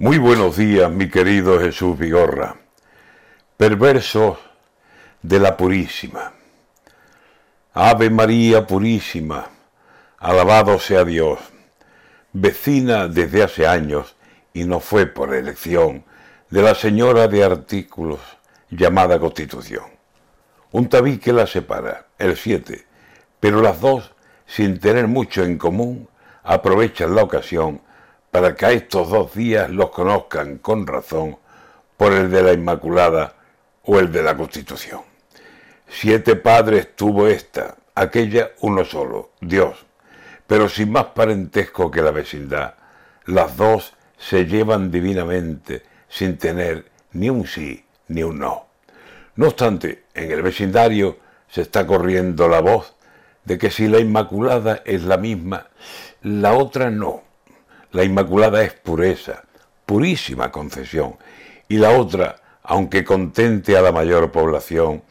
Muy buenos días, mi querido Jesús Vigorra. Perverso de la Purísima. Ave María Purísima, alabado sea Dios. Vecina desde hace años, y no fue por elección, de la señora de artículos llamada Constitución. Un tabique la separa, el 7, pero las dos, sin tener mucho en común, aprovechan la ocasión para que a estos dos días los conozcan con razón por el de la Inmaculada o el de la Constitución. Siete padres tuvo esta, aquella uno solo, Dios, pero sin más parentesco que la vecindad. Las dos se llevan divinamente sin tener ni un sí ni un no. No obstante, en el vecindario se está corriendo la voz de que si la Inmaculada es la misma, la otra no la Inmaculada es pureza, purísima concesión, y la otra, aunque contente a la mayor población,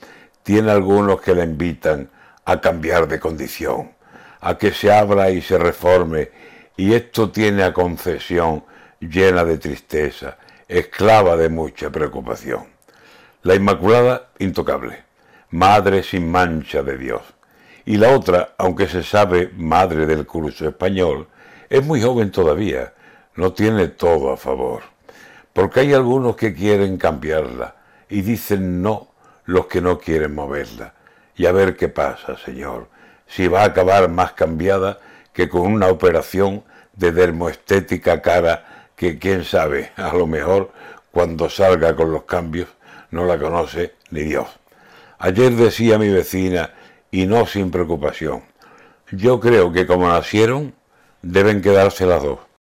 tiene algunos que la invitan a cambiar de condición, a que se abra y se reforme, y esto tiene a concesión llena de tristeza, esclava de mucha preocupación. La Inmaculada, intocable, madre sin mancha de Dios. Y la otra, aunque se sabe madre del curso español, es muy joven todavía, no tiene todo a favor, porque hay algunos que quieren cambiarla y dicen no los que no quieren moverla. Y a ver qué pasa, Señor, si va a acabar más cambiada que con una operación de dermoestética cara que quién sabe, a lo mejor cuando salga con los cambios no la conoce ni Dios. Ayer decía mi vecina, y no sin preocupación, yo creo que como nacieron, deben quedarse las dos.